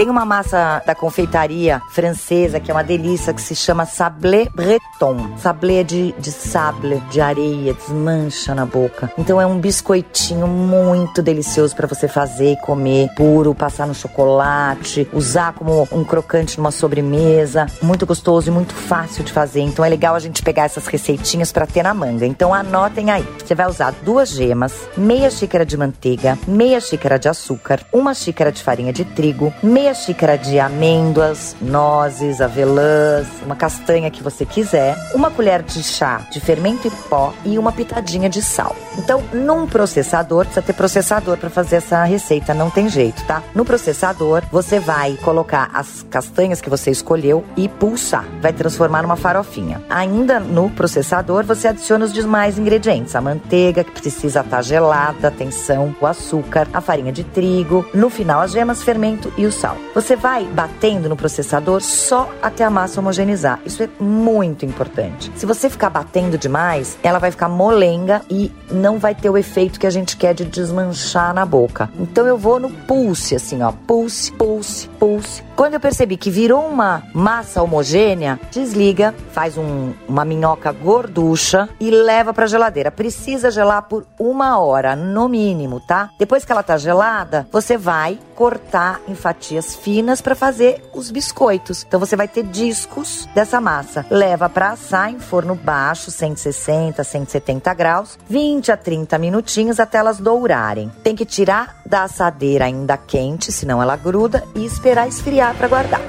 Tem uma massa da confeitaria francesa que é uma delícia que se chama sablé breton. Sablé é de, de sable, de areia, desmancha na boca. Então é um biscoitinho muito delicioso para você fazer e comer puro, passar no chocolate, usar como um crocante numa sobremesa. Muito gostoso e muito fácil de fazer. Então é legal a gente pegar essas receitinhas para ter na manga. Então anotem aí. Você vai usar duas gemas, meia xícara de manteiga, meia xícara de açúcar, uma xícara de farinha de trigo, meia xícara de amêndoas, nozes, avelãs, uma castanha que você quiser, uma colher de chá de fermento em pó e uma pitadinha de sal. Então, num processador, precisa ter processador para fazer essa receita, não tem jeito, tá? No processador, você vai colocar as castanhas que você escolheu e pulsar, vai transformar numa farofinha. Ainda no processador, você adiciona os demais ingredientes, a manteiga que precisa estar gelada, atenção, o açúcar, a farinha de trigo, no final as gemas, fermento e o sal. Você vai batendo no processador só até a massa homogeneizar. Isso é muito importante. Se você ficar batendo demais, ela vai ficar molenga e não vai ter o efeito que a gente quer de desmanchar na boca. Então eu vou no pulse, assim, ó, pulse, pulse, pulse. Quando eu percebi que virou uma massa homogênea, desliga, faz um, uma minhoca gorducha e leva para geladeira. Precisa gelar por uma hora, no mínimo, tá? Depois que ela tá gelada, você vai cortar em fatias finas para fazer os biscoitos. Então você vai ter discos dessa massa. Leva para assar em forno baixo, 160, 170 graus, 20 a 30 minutinhos até elas dourarem. Tem que tirar da assadeira ainda quente, senão ela gruda, e esperar esfriar para guardar.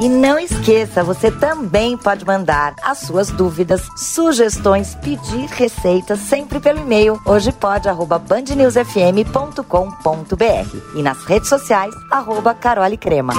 E não esqueça, você também pode mandar as suas dúvidas, sugestões, pedir receitas sempre pelo e-mail hojepod@bandnewsfm.com.br e nas redes sociais arroba Carole Crema.